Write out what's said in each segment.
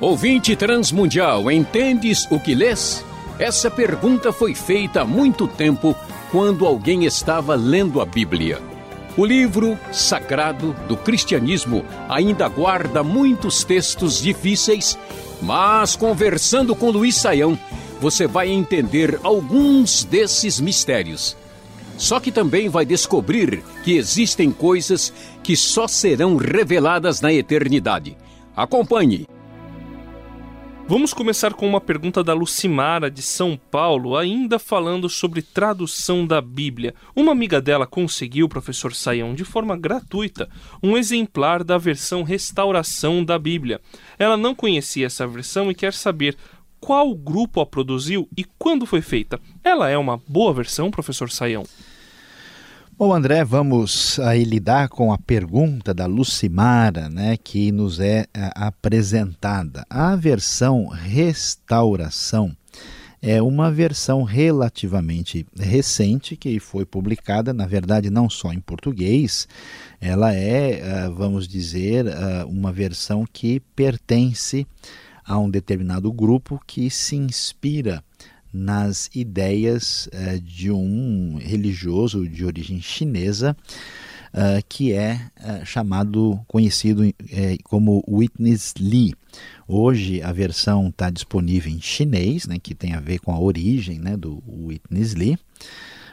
Ouvinte transmundial, entendes o que lês? Essa pergunta foi feita há muito tempo quando alguém estava lendo a Bíblia. O livro sagrado do cristianismo ainda guarda muitos textos difíceis, mas conversando com Luiz Saião, você vai entender alguns desses mistérios. Só que também vai descobrir que existem coisas que só serão reveladas na eternidade. Acompanhe. Vamos começar com uma pergunta da Lucimara de São Paulo, ainda falando sobre tradução da Bíblia. Uma amiga dela conseguiu, professor Saião, de forma gratuita, um exemplar da versão restauração da Bíblia. Ela não conhecia essa versão e quer saber qual grupo a produziu e quando foi feita. Ela é uma boa versão, professor Saião? Bom, André, vamos aí lidar com a pergunta da Lucimara, né, que nos é, é apresentada. A versão restauração é uma versão relativamente recente que foi publicada, na verdade, não só em português, ela é, é vamos dizer, é, uma versão que pertence a um determinado grupo que se inspira nas ideias uh, de um religioso de origem chinesa uh, que é uh, chamado, conhecido como Witness Lee. Hoje a versão está disponível em chinês, né, que tem a ver com a origem né, do Witness Lee.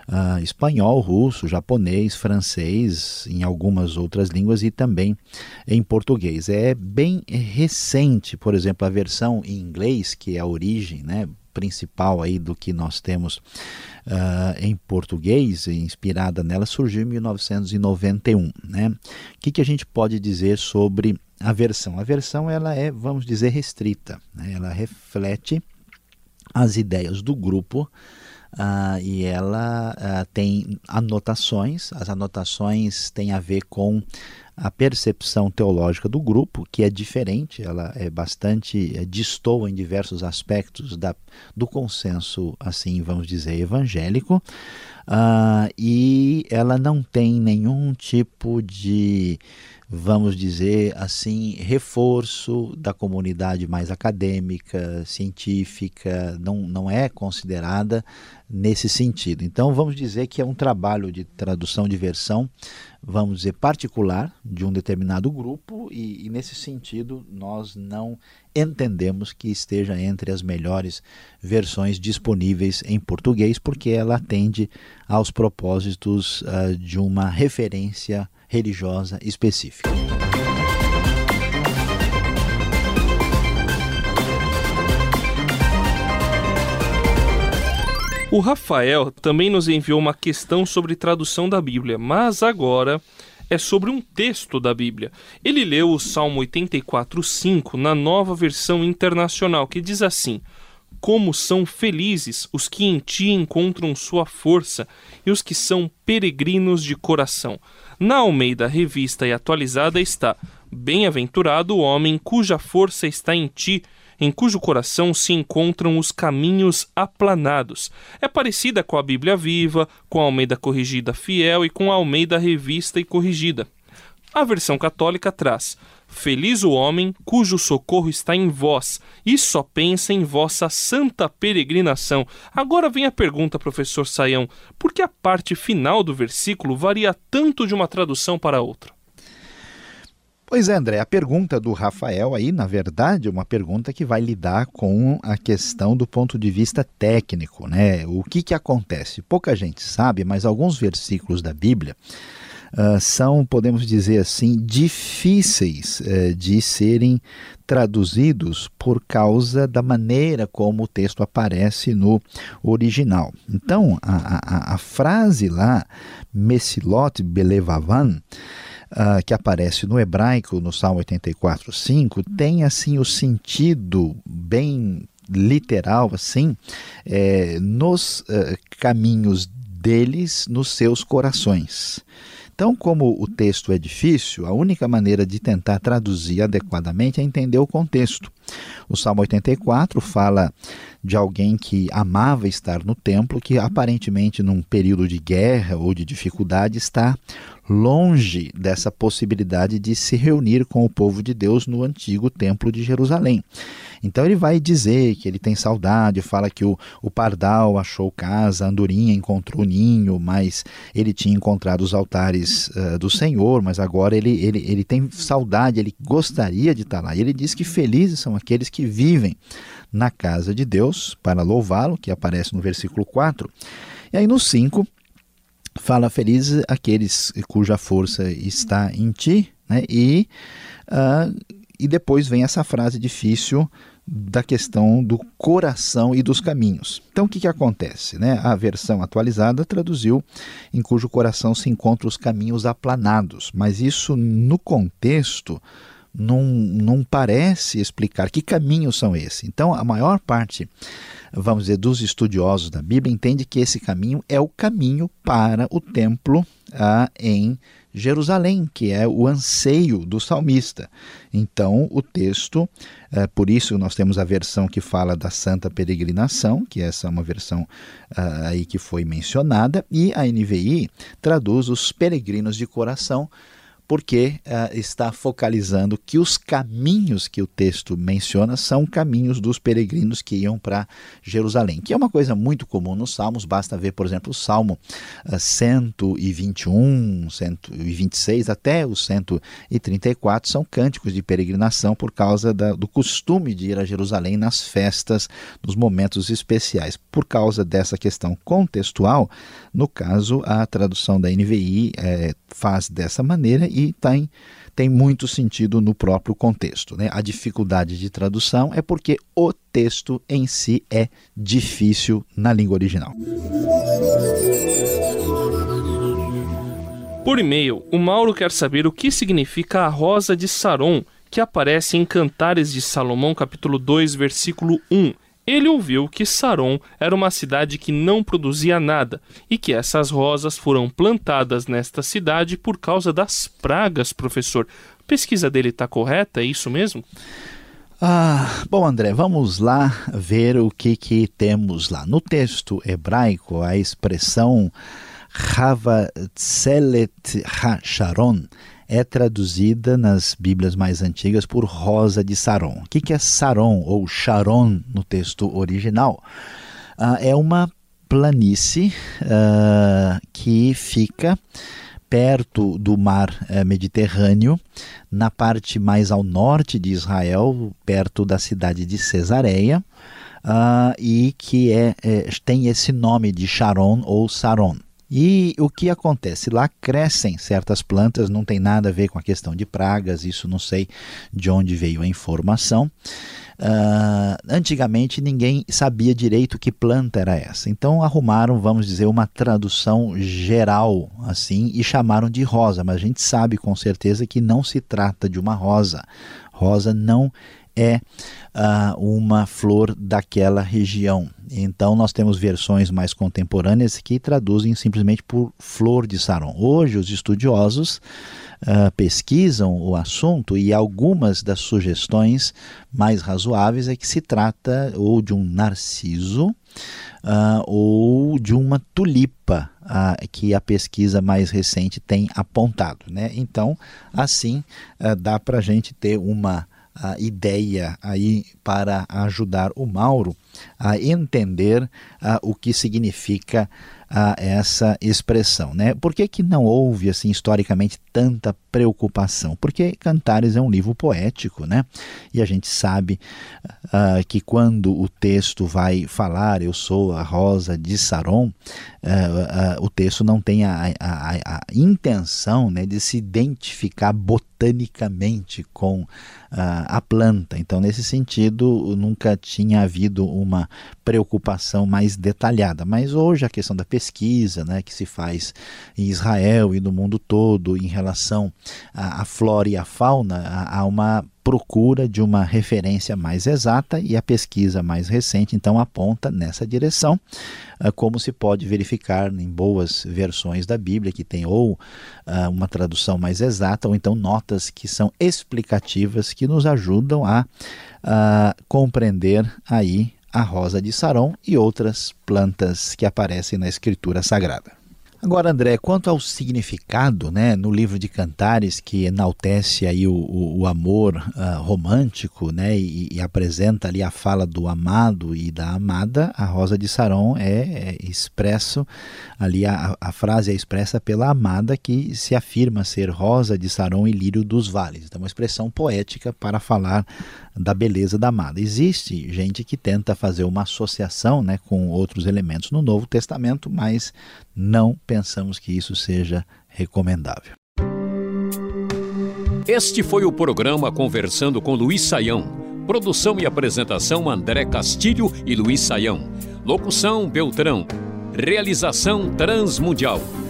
Uh, espanhol, russo, japonês, francês, em algumas outras línguas e também em português. É bem recente, por exemplo, a versão em inglês, que é a origem né, principal aí do que nós temos uh, em português, inspirada nela, surgiu em 1991. Né? O que, que a gente pode dizer sobre a versão? A versão ela é, vamos dizer, restrita. Né? Ela reflete as ideias do grupo uh, e ela uh, tem anotações. As anotações têm a ver com a percepção teológica do grupo, que é diferente, ela é bastante é, distoa em diversos aspectos da, do consenso, assim vamos dizer, evangélico, uh, e ela não tem nenhum tipo de vamos dizer assim, reforço da comunidade mais acadêmica, científica, não, não é considerada nesse sentido. Então, vamos dizer que é um trabalho de tradução de versão, vamos dizer, particular de um determinado grupo, e, e nesse sentido nós não entendemos que esteja entre as melhores versões disponíveis em português, porque ela atende aos propósitos uh, de uma referência religiosa específica. O Rafael também nos enviou uma questão sobre tradução da Bíblia, mas agora é sobre um texto da Bíblia. Ele leu o Salmo 84:5 na nova versão internacional, que diz assim: Como são felizes os que em ti encontram sua força e os que são peregrinos de coração. Na Almeida Revista e Atualizada está: Bem-aventurado o homem cuja força está em ti, em cujo coração se encontram os caminhos aplanados. É parecida com a Bíblia Viva, com a Almeida Corrigida Fiel e com a Almeida Revista e Corrigida. A versão católica traz: Feliz o homem cujo socorro está em vós e só pensa em vossa santa peregrinação. Agora vem a pergunta, professor Saião: por que a parte final do versículo varia tanto de uma tradução para outra? Pois é, André, a pergunta do Rafael aí, na verdade, é uma pergunta que vai lidar com a questão do ponto de vista técnico, né? O que que acontece? Pouca gente sabe, mas alguns versículos da Bíblia uh, são, podemos dizer assim, difíceis uh, de serem traduzidos por causa da maneira como o texto aparece no original. Então, a, a, a frase lá, Messilot Belevavan, Uh, que aparece no hebraico, no Salmo 84, 5, tem assim o sentido bem literal, assim, é, nos uh, caminhos deles, nos seus corações. Então, como o texto é difícil, a única maneira de tentar traduzir adequadamente é entender o contexto. O Salmo 84 fala de alguém que amava estar no templo, que aparentemente num período de guerra ou de dificuldade está longe dessa possibilidade de se reunir com o povo de Deus no antigo templo de Jerusalém. Então ele vai dizer que ele tem saudade, fala que o, o pardal achou casa, a andorinha encontrou ninho, mas ele tinha encontrado os altares uh, do Senhor, mas agora ele, ele, ele tem saudade, ele gostaria de estar lá. E ele diz que felizes são aqueles que vivem na casa de Deus para louvá-lo, que aparece no versículo 4. E aí no 5 fala felizes aqueles cuja força está em ti, né? E, uh, e depois vem essa frase difícil da questão do coração e dos caminhos. Então, o que, que acontece? Né? A versão atualizada traduziu em cujo coração se encontram os caminhos aplanados, mas isso no contexto não, não parece explicar que caminhos são esses. Então, a maior parte, vamos dizer, dos estudiosos da Bíblia entende que esse caminho é o caminho para o templo ah, em Jerusalém, que é o anseio do salmista. Então, o texto, é, por isso nós temos a versão que fala da santa peregrinação, que essa é uma versão uh, aí que foi mencionada, e a NVI traduz os peregrinos de coração porque uh, está focalizando que os caminhos que o texto menciona são caminhos dos peregrinos que iam para Jerusalém, que é uma coisa muito comum nos Salmos, basta ver, por exemplo, o Salmo uh, 121, 126 até o 134 são cânticos de peregrinação por causa da, do costume de ir a Jerusalém nas festas, nos momentos especiais. Por causa dessa questão contextual, no caso, a tradução da NVI é, faz dessa maneira e tem, tem muito sentido no próprio contexto. Né? A dificuldade de tradução é porque o texto em si é difícil na língua original. Por e-mail, o Mauro quer saber o que significa a rosa de Saron, que aparece em Cantares de Salomão, capítulo 2, versículo 1 ele ouviu que Saron era uma cidade que não produzia nada e que essas rosas foram plantadas nesta cidade por causa das pragas, professor. A pesquisa dele está correta? É isso mesmo? Ah, bom, André, vamos lá ver o que, que temos lá. No texto hebraico, a expressão Hava Tselet HaSharon é traduzida nas Bíblias mais antigas por Rosa de Saron. O que é Saron ou Sharon no texto original? Uh, é uma planície uh, que fica perto do mar uh, Mediterrâneo, na parte mais ao norte de Israel, perto da cidade de Cesareia, e que é, é, tem esse nome de Sharon ou Saron. E o que acontece? Lá crescem certas plantas, não tem nada a ver com a questão de pragas, isso não sei de onde veio a informação. Uh, antigamente ninguém sabia direito que planta era essa, então arrumaram, vamos dizer, uma tradução geral assim e chamaram de rosa, mas a gente sabe com certeza que não se trata de uma rosa. Rosa não é uh, uma flor daquela região. Então nós temos versões mais contemporâneas que traduzem simplesmente por flor de Saron. Hoje os estudiosos uh, pesquisam o assunto e algumas das sugestões mais razoáveis é que se trata ou de um narciso uh, ou de uma tulipa uh, que a pesquisa mais recente tem apontado. Né? Então assim dá para a gente ter uma a ideia aí para ajudar o Mauro a entender uh, o que significa uh, essa expressão. Né? Por que, que não houve, assim, historicamente, tanta preocupação? Porque Cantares é um livro poético, né? e a gente sabe uh, que quando o texto vai falar eu sou a rosa de Saron, o texto não tem a, a, a intenção né, de se identificar botanicamente com a planta. Então, nesse sentido, nunca tinha havido uma preocupação mais detalhada. Mas hoje a questão da né, que se faz em Israel e no mundo todo em relação à, à flora e à fauna, há uma procura de uma referência mais exata e a pesquisa mais recente então aponta nessa direção, ah, como se pode verificar em boas versões da Bíblia que tem ou ah, uma tradução mais exata ou então notas que são explicativas que nos ajudam a, a compreender aí a rosa de Saron e outras plantas que aparecem na Escritura Sagrada. Agora, André, quanto ao significado, né, no livro de Cantares que enaltece aí o, o, o amor uh, romântico, né, e, e, apresenta ali a fala do amado e da amada, a Rosa de Saron é, é expresso ali a, a, frase é expressa pela amada que se afirma ser Rosa de Saron e lírio dos vales. Então, uma expressão poética para falar da beleza da amada. Existe gente que tenta fazer uma associação, né, com outros elementos no Novo Testamento, mas não pensamos que isso seja recomendável. Este foi o programa Conversando com Luiz Saião. Produção e apresentação André Castilho e Luiz Saião. Locução Beltrão. Realização Transmundial.